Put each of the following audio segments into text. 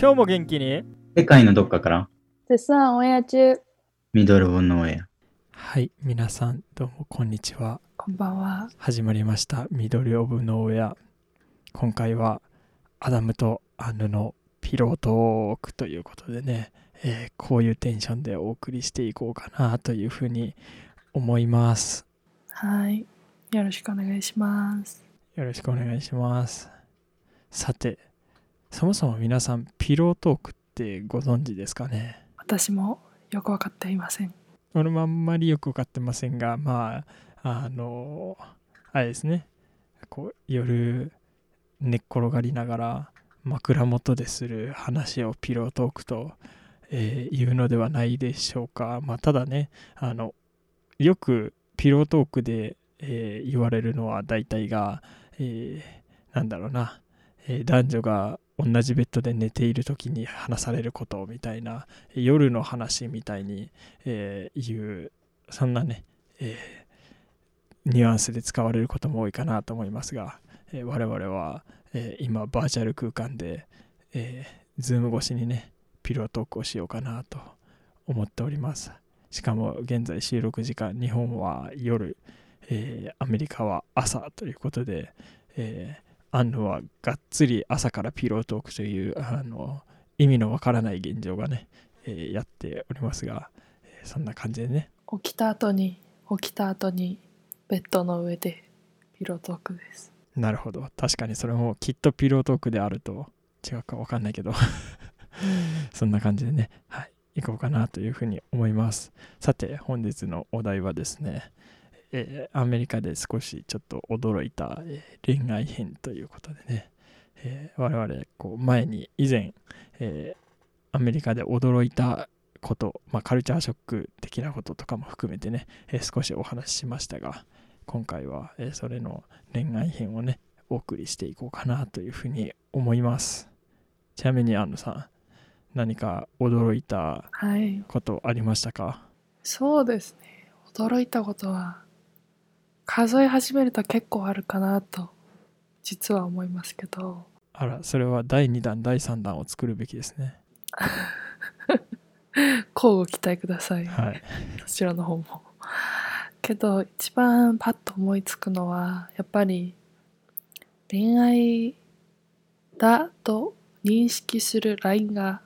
今日も元気に？世界のどっかから絶賛オンエア中。ミドルボンの親。はい皆さんどうもこんにちはこんばんは。始まりました「緑オブノーウェア」今回はアダムとアンヌのピロートークということでね、えーこういうテンションでお送りしていこうかなというふうに思いますはい。よろしくお願いします。よろしくお願いしますさてそもそも皆さんピロートークってご存知ですかね？私もよくわかっていません。俺もあんまりよく分かってませんがまああのあれですねこう夜寝っ転がりながら枕元でする話をピロートークと、えー言うのではないでしょうかまあただねあのよくピロートークで、えー言われるのは大体が、えーなんだろうな、えー男女が同じベッドで寝ている時に話されることみたいな夜の話みたいにえーいうそんなね、えニュアンスで使われることも多いかなと思いますが、え我々は、え今バーチャル空間で、えー、 Zoom 越しにねピロートークをしようかなと思っております。しかも現在収録時間日本は夜、えーアメリカは朝ということで、えーアンヌはがっつり朝からピロートークというあの意味のわからない現状がね、えーやっておりますが、えーそんな感じでね。起きた後に、起きた後に、ベッドの上でピロートークです。なるほど。確かにそれもきっとピロートークであると違うかわかんないけど。そんな感じでね。はい。行こうかなというふうに思います。さて本日のお題はですね、えーアメリカで少しちょっと驚いた、えー恋愛編ということでね、えー我々こう前に以前、えーアメリカで驚いたこと、まあ、カルチャーショック的なこととかも含めてね、えー少しお話ししましたが今回は、えーそれの恋愛編をねお送りしていこうかなというふうに思いますちなみに安野さん何か驚いたはい。ことありましたか？そうですね。驚いたことは、数え始めると結構あるかなと、実は思いますけど、あらそれは第2弾第3弾を作るべきですね。交互期待ください。はい。そちらの方も。けど一番パッと思いつくのはやっぱり恋愛だと認識するラインが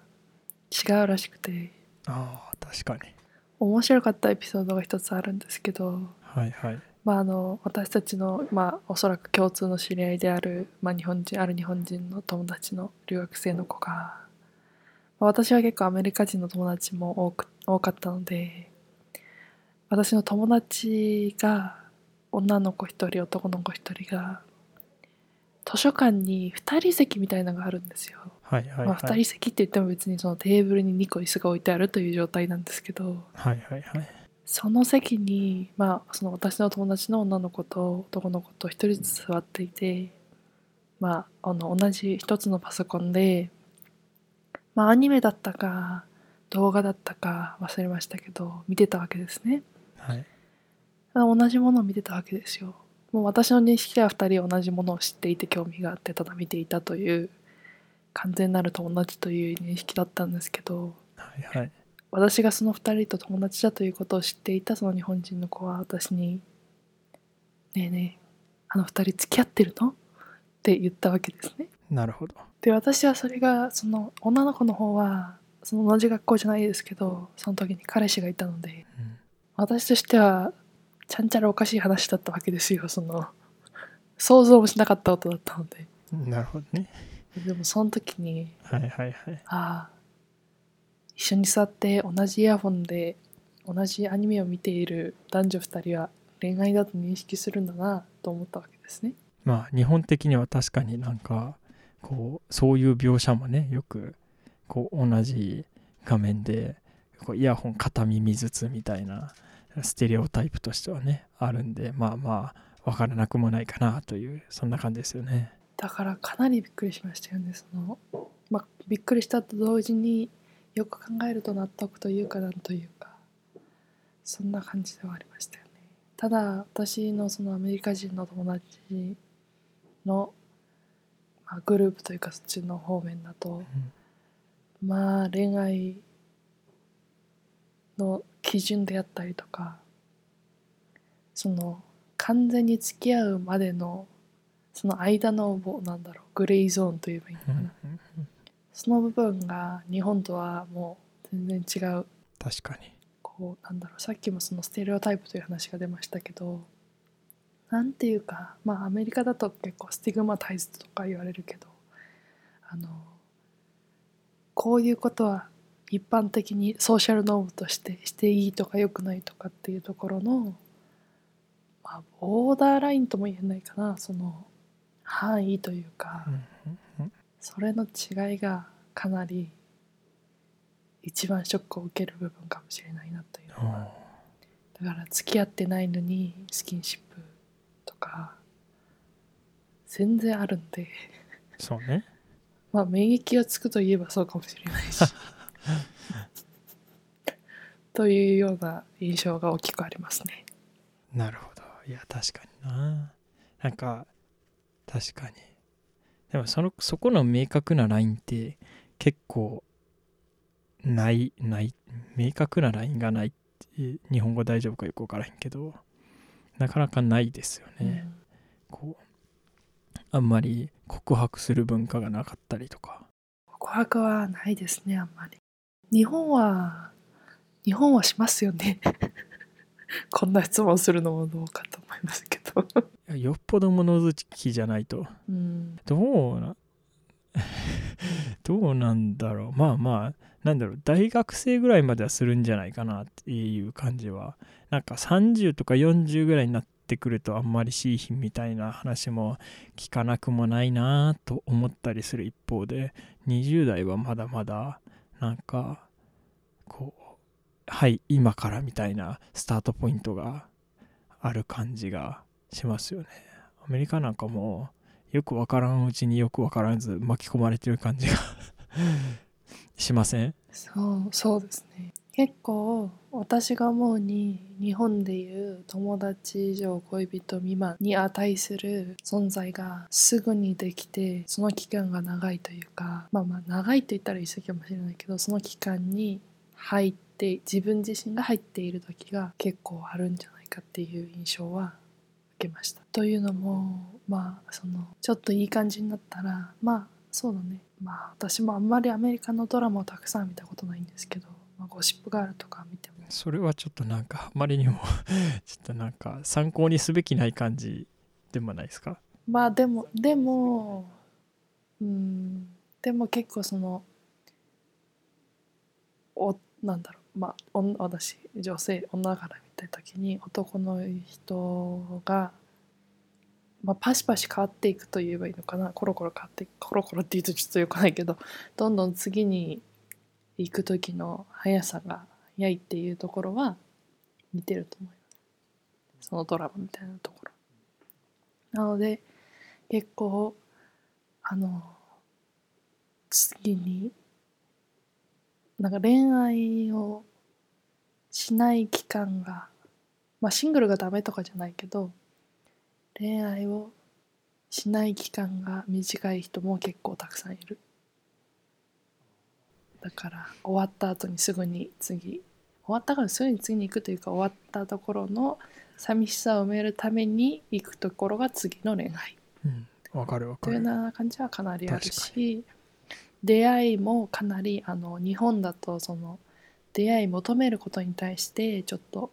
違うらしくて。ああ確かに。面白かったエピソードが一つあるんですけど、はいはいまあ、あの私たちの、まあ、おそらく共通の知り合いである、まあ、日本人ある日本人の友達の留学生の子が、まあ私は結構アメリカ人の友達も多く多かったので私の友達が女の子一人男の子一人が図書館に2人席みたいなのがあるんですよ。はいはいまあ、2はい人席って言っても別にそのテーブルに2個椅子が置いてあるという状態なんですけどはいはいはいその席に、まあ、その私の友達の女の子と男の子と一人ずつ座っていて、まあ、あの同じ一つのパソコンで、まあ、アニメだったか動画だったか忘れましたけど見てたわけですね。はい同じものを見てたわけですよ。もう私の認識では2人は同じものを知っていて興味があってただ見ていたという完全なる友達という認識だったんですけどはいはい私がその2人と友達だということを知っていたその日本人の子は私に「ねえねえあの2人付き合ってるの?」って言ったわけですね。なるほど。で私はそれがその女の子の方はその同じ学校じゃないですけどその時に彼氏がいたのでうん。私としてはちゃんちゃらおかしい話だったわけですよ。その想像もしなかったことだったので。なるほどね。でもその時にはいはいはい。ああ一緒に座って同じイヤホンで同じアニメを見ている男女2人は恋愛だと認識するんだなと思ったわけですね。まあ日本的には確かになんかこうそういう描写もねよくこう同じ画面でこうイヤホン片耳ずつみたいなステレオタイプとしてはねあるんでまあまあ分からなくもないかなというそんな感じですよね。だからかなりびっくりしましたよねその、まあ、びっくりしたと同時によく考えると納得というかなんというかそんな感じではありましたよね。ただ私のそのアメリカ人の友達の、まあ、グループというかそっちの方面だと、まあ恋愛の基準であったりとかその完全に付き合うまでのその間のなんだろうグレーゾーンといえばいいのかな、うんうんその部分が日本とはもう全然違う。確かに。こうなんだろう。さっきもそのステレオタイプという話が出ましたけどなんていうかまあアメリカだと結構スティグマタイズとか言われるけどあのこういうことは一般的にソーシャルノームとしてしていいとか良くないとかっていうところの、まあ、ボーダーラインとも言えないかな。その範囲というか、うんそれの違いがかなり一番ショックを受ける部分かもしれないなというのはだから付き合ってないのにスキンシップとか全然あるんで。そうね。まあ免疫がつくといえばそうかもしれないし。というような印象が大きくありますね。なるほど。いや確かにな。なんか確かにでもそのそこの明確なラインって結構ないない明確なラインがないって日本語大丈夫かよく分からへんけどなかなかないですよね、こうあんまり告白する文化がなかったりとか告白はないですねあんまり。日本は日本はしますよね。こんな質問するのもどうかと思いますけど。よっぽど物好きじゃないと。うん、どうな？どうなんだろう。まあまあなんだろう。大学生ぐらいまではするんじゃないかなっていう感じは。なんか30とか40ぐらいになってくるとあんまりしいひんみたいな話も聞かなくもないなと思ったりする一方で。20代はまだまだなんかこうはい今からみたいなスタートポイントがある感じがしますよねアメリカなんかもよくわからんうちによくわからず巻き込まれてる感じが しません？そうそうですね。結構私が思うに日本でいう友達以上恋人未満に値する存在がすぐにできてその期間が長いというかまあまあ長いと言ったら言い過ぎかもしれないけどその期間に入って自分自身が入っている時が結構あるんじゃないかっていう印象は受けました。というのもまあそのちょっといい感じになったらまあそうだね。まあ私もあんまりアメリカのドラマをたくさん見たことないんですけど、まあ、ゴシップガールとか見てもそれはちょっとなんかあまりにも ちょっとなんか参考にすべきない感じでもないですか？まあでもでもうんでも結構そのおなんだろうまあ私女性女から見た時に男の人が、まあ、パシパシ変わっていくと言えばいいのかなコロコロ変わってコロコロって言うとちょっとよくないけどどんどん次に行く時の速さが速いっていうところは似てると思います。そのドラマみたいなところ。なので結構あの次になんか恋愛をしない期間がまあシングルがダメとかじゃないけど恋愛をしない期間が短い人も結構たくさんいる。だから終わった後にすぐに次終わったからすぐに次に行くというか終わったところの寂しさを埋めるために行くところが次の恋愛。うん。わかるわかる。というような感じはかなりある確し出会いもかなりあの日本だとその出会い求めることに対してちょっと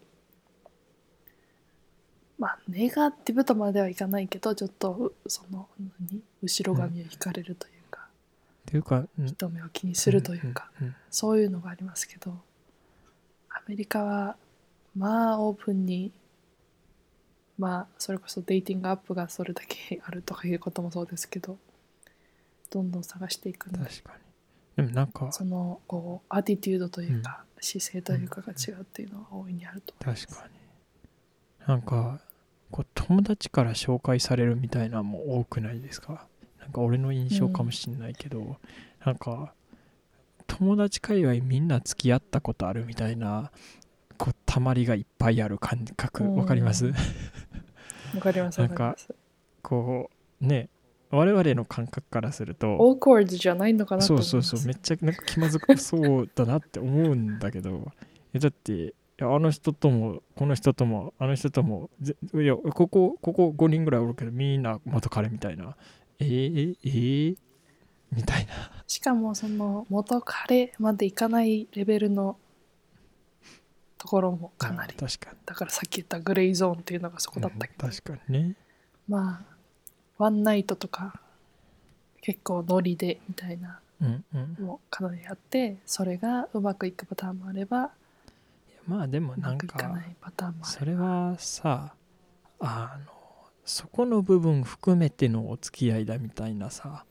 まあネガティブとまではいかないけどちょっとうその何？後ろ髪を引かれるというか、っていうか、うん。人目を気にするというか、うんうん。そういうのがありますけどアメリカはまあオープンにまあそれこそデイティングアップがそれだけあるとかいうこともそうですけどどんどん探していくの。で確かに。でもなんかそのこうアティテュードというか、姿勢というかが違うっていうのは大いにあると思います。確かに。なんかこう友達から紹介されるみたいなのも多くないですか？なんか俺の印象かもしんないけど、なんか友達界隈みんな付き合ったことあるみたいなこう塊がいっぱいある感覚。うん。わかります？わかりますわかります。こうね我々の感覚からするとオークワードじゃないのかなとそうそうそう。めっちゃなんか気まずくそうだなって思うんだけど。えだってあの人ともこの人ともあの人ともぜいやここここ5人ぐらいおるけどみんな元彼みたいな。えー、えー、みたいな。しかもその元彼までいかないレベルのところもかなり。うん確かに。だからさっき言ったグレーゾーンっていうのがそこだったけど、うん確かにね。まあワンナイトとか結構ノリでみたいなうんうん。もかなりあってそれがうまくいくパターンもあればまあでもなんかそるれはさあのそこの部分含めてのお付き合いだみたいなさ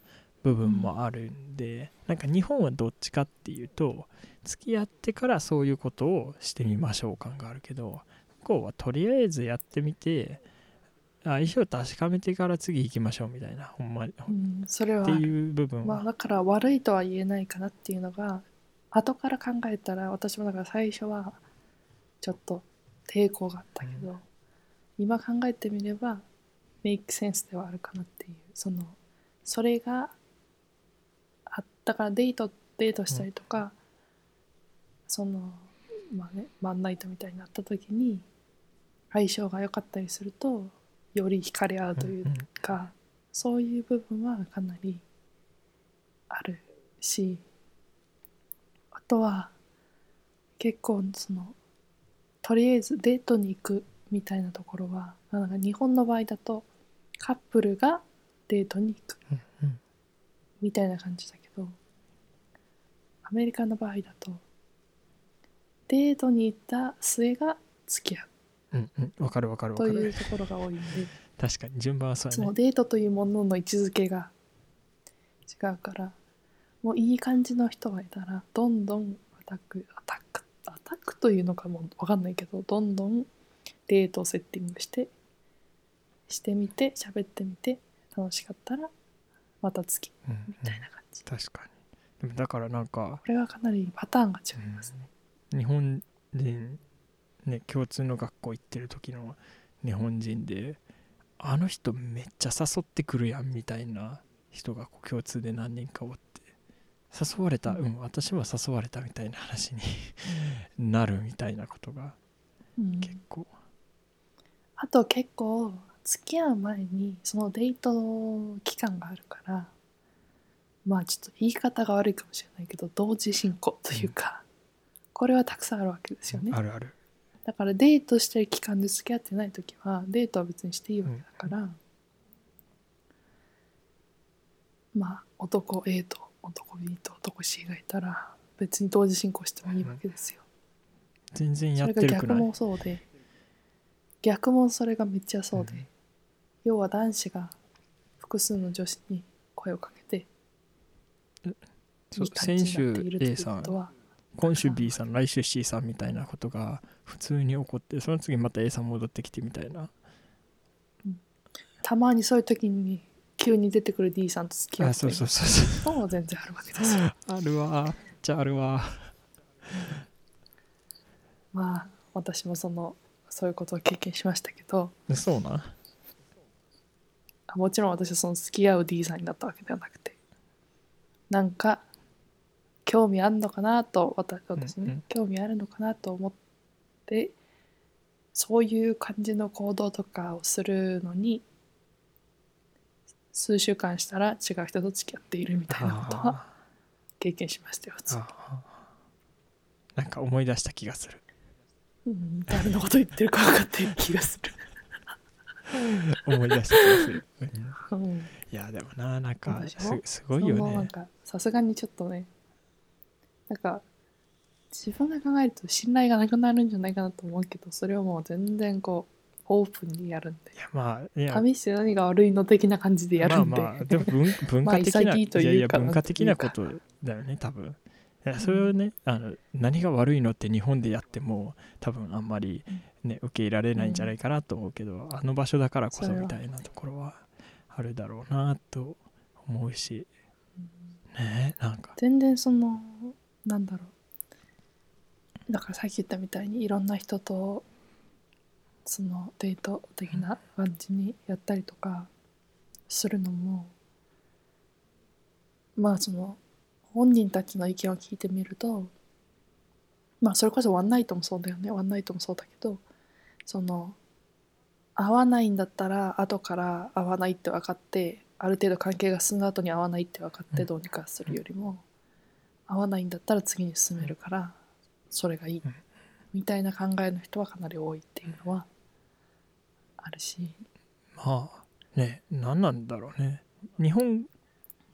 部分もあるんで、なんか日本はどっちかっていうと付き合ってからそういうことをしてみましょう感があるけど向こうはとりあえずやってみて相性確かめてから次行きましょうみたいなほんまに。うん、それは。っていう部分は、まあだから悪いとは言えないかなっていうのが後から考えたら私もだから最初はちょっと抵抗があったけど、今考えてみればメイクセンスではあるかなっていうそのそれがあったからデートデートしたりとか、そのまあねワンナイトみたいになった時に相性が良かったりするとより惹かれ合うといううんうん。か、そういう部分はかなりあるしあとは結構そのとりあえずデートに行くみたいなところはなんか日本の場合だとカップルがデートに行くみたいな感じだけどアメリカの場合だとデートに行った末が付き合ううんうん。わかるわかるわかというるところが多いんで。確かに順番はそうやね。デートというものの位置づけが違うからもういい感じの人がいたらどんどんアタックアタックアタックというのかも分かんないけどどんどんデートをセッティングしてしてみて喋ってみて楽しかったらまた次うんうん。みたいな感じ、確かに。でもだからなんかこれはかなりパターンが違いますね、日本人ね共通の学校行ってる時の日本人であの人めっちゃ誘ってくるやんみたいな人がこう共通で何人かおって誘われたうん。私も誘われたみたいな話に なるみたいなことがうん。結構。あと結構付き合う前にそのデート期間があるからまあちょっと言い方が悪いかもしれないけど同時進行というか、これはたくさんあるわけですよね。あるあるだからデートしてる期間で付き合ってない時はデートは別にしていいわけだから、まあ男 A と男 B と男 C がいたら別に同時進行してもいいわけですよ、全然やっそれが逆てるくない？もそうで逆もそれがめっちゃそうで、うん要は男子が複数の女子に声をかけてそういい感じ先週になっているとい A うさん今週 B さん来週 C さんみたいなことが普通に起こってその次また A さん戻ってきてみたいな。たまにそういう時に急に出てくる D さんと付き合あって。そうそうそうそう。のも全然あるわけですよ。あるわ。めっちゃあるわ。まあ私もそのそういうことを経験しましたけど。そうなもちろん私はその付き合う D さんになったわけではなくて。なんか興味あるのかなと私私ね、うんうん。興味あるのかなと思ってそういう感じの行動とかをするのに数週間したら違う人と付き合っているみたいなことはあ経験しましたよ普通なんか思い出した気がする。うん、誰のこと言ってるか分かってる気がする。思い出した気がする、うん。うん、いやでもななんかすすごいよね。さすがにちょっとねなんか自分が考えると信頼がなくなるんじゃないかなと思うけどそれをもう全然こうオープンにやるんで。いやまあいや。試して何が悪いの的な感じでやるんで、まあまあでも文 文まあ化的な、潔いやいや文化的なことだよね多分。いやそれをね、あの何が悪いのって日本でやっても多分あんまり、ね、受け入れられないんじゃないかなと思うけど、あの場所だからこそみたいなところはあるだろうなと思うし。ねなんか。全然そのなんだろう。だからさっき言ったみたいにいろんな人とそのデート的な感じにやったりとかするのもまあその本人たちの意見を聞いてみるとまあそれこそワンナイトもそうだよね。ワンナイトもそうだけどその合わないんだったら後から合わないって分かってある程度関係が進んだ後に合わないって分かってうん。どうにかするよりも、合わないんだったら次に進めるからそれがいい、うん。みたいな考えの人はかなり多いっていうのはあるし、まあね何なんだろうね。日本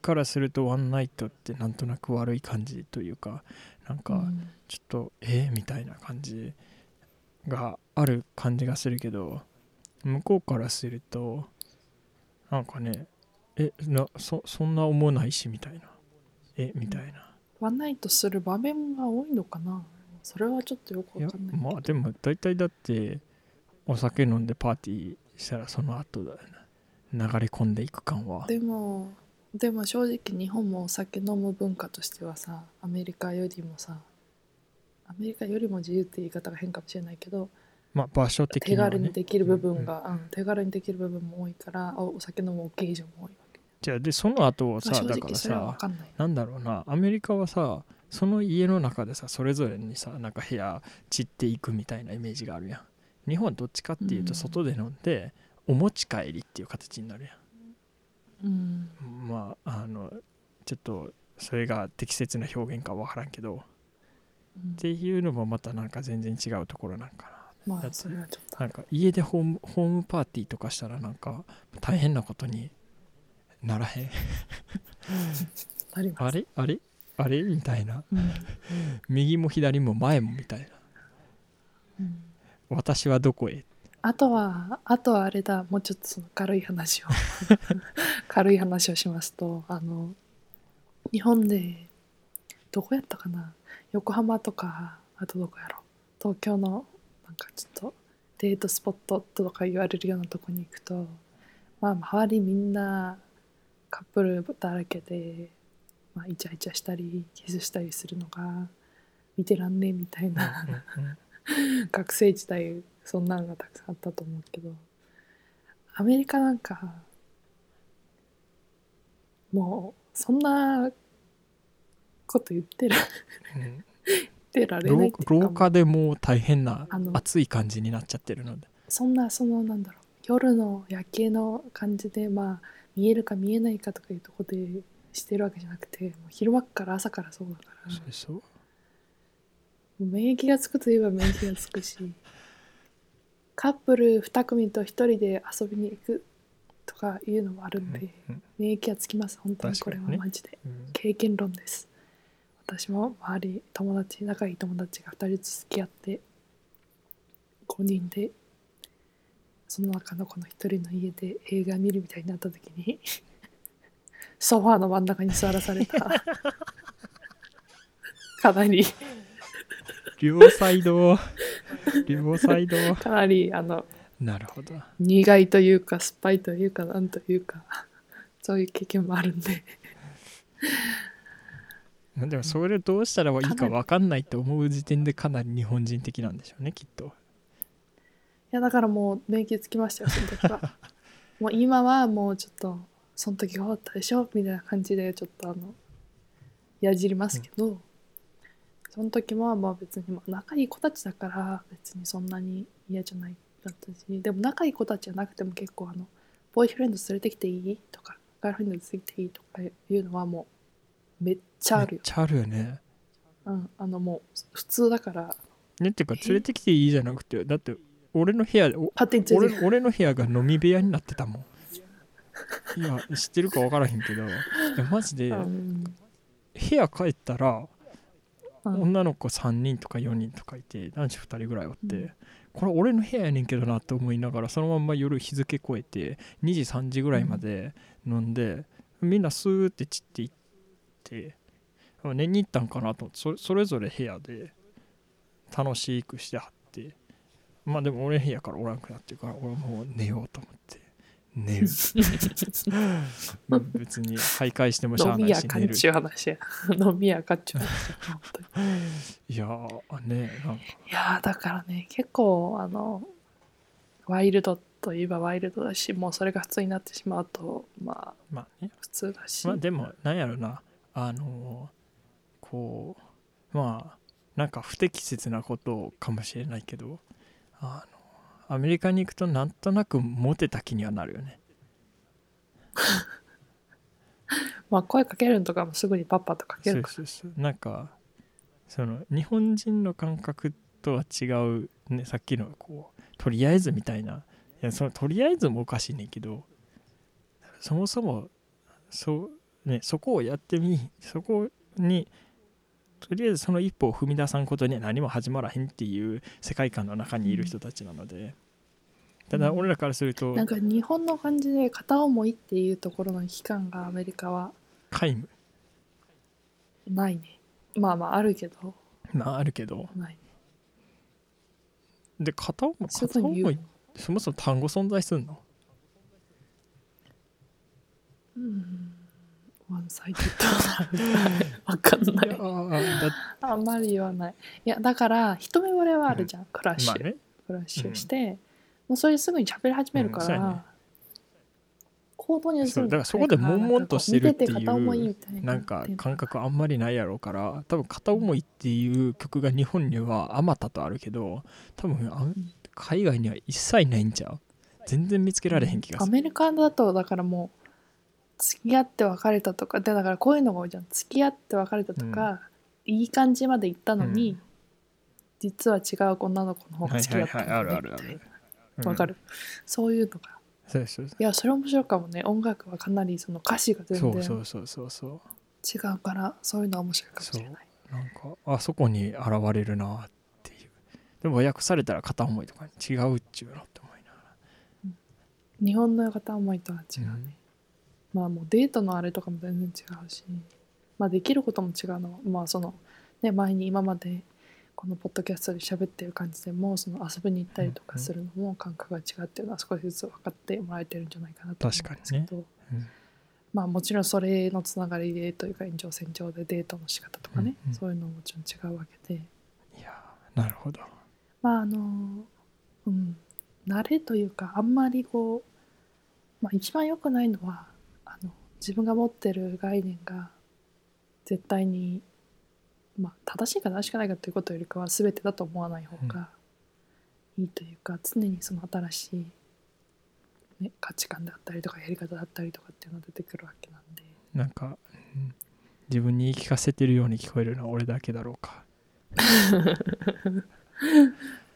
からするとワンナイトってなんとなく悪い感じというかなんかうん。ちょっとえみたいな感じがある感じがするけど向こうからするとなんかねえなそそんな思わないしみたいな。えみたいなワンナイトする場面が多いのかな？それはちょっとよくわかんないまあでも大体だってお酒飲んでパーティーしたらその後だよね。流れ込んでいく感は。でもでも正直日本もお酒飲む文化としてはさアメリカよりもさアメリカよりも自由って言い方が変かもしれないけどまあ場所的手には、ね、軽にできる部分が、うん手軽にできる部分も多いからおお酒飲むオケージョンも多いわ。け、じゃあでその後をさ、だからさかんなんだろうなアメリカはさその家の中でさそれぞれにさなんか部屋散っていくみたいなイメージがあるやん。日本はどっちかっていううん。と外で飲んで、お持ち帰りっていう形になるやうん。んまああのちょっとそれが適切な表現かわからんけどっうん。ていうのもまたなんか全然違うところなんかまあだってそれはちょっと。ななんか家でホームホームパーティーとかしたらなんか大変なことにならへん。あれ？あれ？あれ？みたいな。うん。右も左も前もみたいな。うん。私はどこへ？あとはあとはあれだ。もうちょっとその軽い話を。軽い話をしますとあの日本でどこやったかな？横浜とかあとどこやろ？東京のなんかちょっとデートスポットとか言われるようなとこに行くとまあ周りみんなカップルだらけで、まあ、イチャイチャしたりキスしたりするのが見てらんねえみたいな学生時代そん。なのがたくさん。あったと思うけどアメリカなん。かもうそん。なこと言ってる言ってられない廊っていうか廊下でもう大変な暑い感じになっちゃってるのでそん。なそのなん。だろう夜の夜景の感じでまあ見えるか見えないかとかいうとこでしてるわけじゃなくてもう昼間っから朝からそうだから。そうそう。免疫がつくといえば免疫がつくし カップル2組と1人で遊びに行くとかいうのもあるんで、うん免疫がつきます。本当にこれはマジで、うん。経験論です。私も周り友達仲いい友達が2人ずつ付き合って5人でその中のこの1人の家で映画見るみたいになった時にソファーの真ん中に座らされた。かなり。両サイド両サイドかなりあのなるほど。苦いというか酸っぱいというかなんというかそういう経験もあるんで。まあでもそれどうしたらいいか分かんないと思う時点でかなり日本人的なんでしょうねきっと。いやだからもう免疫つきましたよその時は。もう今はもうちょっとその時が終わったでしょみたいな感じでちょっとあのやじりますけど、その時もまあ別にまあ仲いい子たちだから別にそんなに嫌じゃないだったし。でも仲いい子たちじゃなくても結構あのボーイフレンド連れてきていいとかガールフレンド連れてきていいとかいうのはもうめっちゃあるよ、めっちゃあるよね。うん、あのもう普通だから。ねっていうか連れてきていいじゃなくてだって俺の部屋俺俺の部屋が飲み部屋になってたもん。いや知ってるか分からへんけど。いやマジでうん。部屋帰ったらうん。女の子3人とか4人とかいて男子2人ぐらいおって、うん。これ俺の部屋やねんけどなと思いながらそのまんま夜日付超えて2時3時ぐらいまで飲んで、みんなスーって散っていってあ寝に行ったんかなと思ってそれそれぞれ部屋で楽しくしてはってまあでも俺の部屋からおらんくなってるから俺もう寝ようと思って。寝る。うん別に徘徊してもしゃ飲みあないやかんちゅし寝る。う話や。飲みやかんちゅう話や。本当に。いやーねなんか。いやーだからね結構あのワイルドといえばワイルドだしもうそれが普通になってしまうとまあまあね。普通だし、まあでもなんやろな。あのこうまあなんか不適切なことかもしれないけどあのアメリカに行くとなんとなくモテた気にはなるよね。まあ声かけるのとかもすぐにパッパとかけそうるかそうそう。なんかその日本人の感覚とは違う、ね、さっきのこうとりあえずみたいな。いやそのとりあえずもおかしいねんけどそもそもそう、ね、そこをやってみそこにとりあえずその一歩を踏み出さんことには何も始まらへんっていう世界観の中にいる人たちなので、ただ俺らからするとらなんか日本の感じで片思いっていうところの期間がアメリカは皆無。ないね。まあまああるけど。まああるけど。ないね。で片思いす片思いそもそも単語存在すんの？うんワンサイドわかんない。あんまり言わない。いやだから一目惚れはあるじゃん、クラッシュ、まあね。クラッシュして、もうそれすぐに喋り始めるから、う行動に移るだからそこで悶々としてるっていうななんか感覚あんまりないやろうから多分「片思い」っていう曲が日本にはあまたとあるけど多分あん海外には一切ないんちゃう？全然見つけられへん気がする。アメリカだとだからもう付き合って別れたとかでだからこういうのが多いじゃん。付き合って別れたとか、いい感じまで行ったのに、うん。実は違う女の子の方が好きだったはいはいはいあるあるある。わかる、そういうのが。そういやそれ面白いかもね。音楽はかなりその歌詞が全そ然違うそうそうそうそう。うからそういうのは面白いかもしれない。なんかあそこに現れるなっていう。でも訳されたら片思いとかに違うっちゅうのって思いなが日本の片思いとは違うね、ら、うんまあもうデートのあれとかも全然違うしまあできることも違うのはまあそのね前に今までこのポッドキャストで喋ってる感じでもその遊びに行ったりとかするのも感覚が違うっていうのは少しずつ分かってもらえてるんじゃないかなと思うんですけど、うん。まあもちろんそれのつながりでというか延長線上でデートの仕方とかね、うんうん。そういうのももちろん違うわけで。いやーなるほど。まああのうん慣れというかあんまりこう、まあ、一番良くないのはあの自分が持ってる概念が絶対に、まあ、正しいか正しくないかということよりかは全てだと思わない方がいいというか、常にその新しい、ね、価値観であったりとかやり方だったりとかっていうのが出てくるわけなんで。なんか、うん。自分に言い聞かせてるように聞こえるのは俺だけだろうか。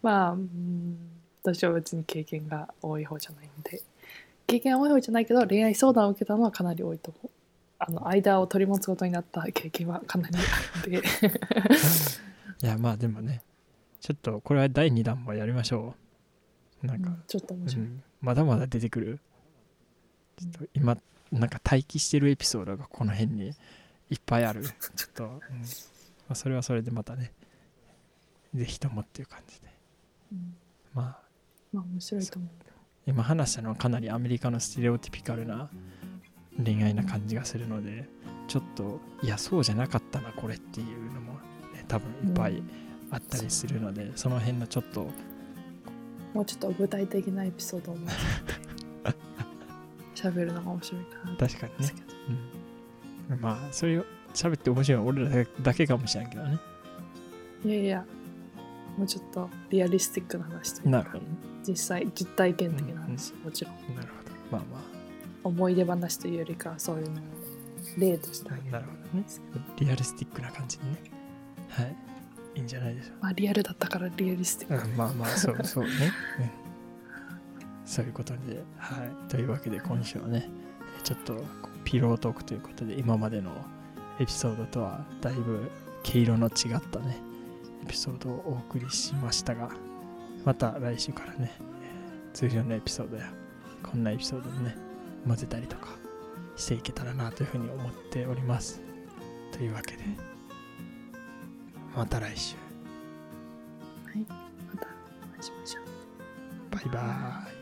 まあ、うん、私は別に経験が多い方じゃないんで経験が多い方じゃないけど恋愛相談を受けたのはかなり多いと思う。あの間を取り持つことになった経験はかなりあるんでいやまあでもねちょっとこれは第2弾もやりましょう。なんか、うんちょっと面う白い、んまだまだ出てくる？ちょっと今なんか待機してるエピソードがこの辺にいっぱいある。ちょっと、うん。まあ、それはそれでまたねぜひともっていう感じで。うん。まあ。まあ面白いと思う今話したのはかなりアメリカのステレオティピカルな恋愛な感じがするのでちょっといやそうじゃなかったなこれっていうのも、ね、多分いっぱいあったりするので、その辺のちょっともうちょっと具体的なエピソードを 喋るのが面白いかなと確かにね。うん、まあそれを喋って面白いのは俺らだけかもしれんけどね。いやいやもうちょっとリアリスティックな話というか。なるほどね実際実体験的な話、もちろん。なるほど。まあま思い出話というよりかはそういうのを例としてなるほどね。リアルスティックな感じにね。はい。いいんじゃないでしょまあリアルだったからリアリスティック、うん、まあまあそうそうね、うん、そういうことで。はい。というわけで今週はねちょっとピロートークということで今までのエピソードとはだいぶ毛色の違ったねエピソードをお送りしましたがまた来週からねえー通常のエピソードやこんなエピソードもね混ぜたりとかしていけたらなというふうに思っております。というわけでまた来週。はいまたお会いしましょう。バイバーイ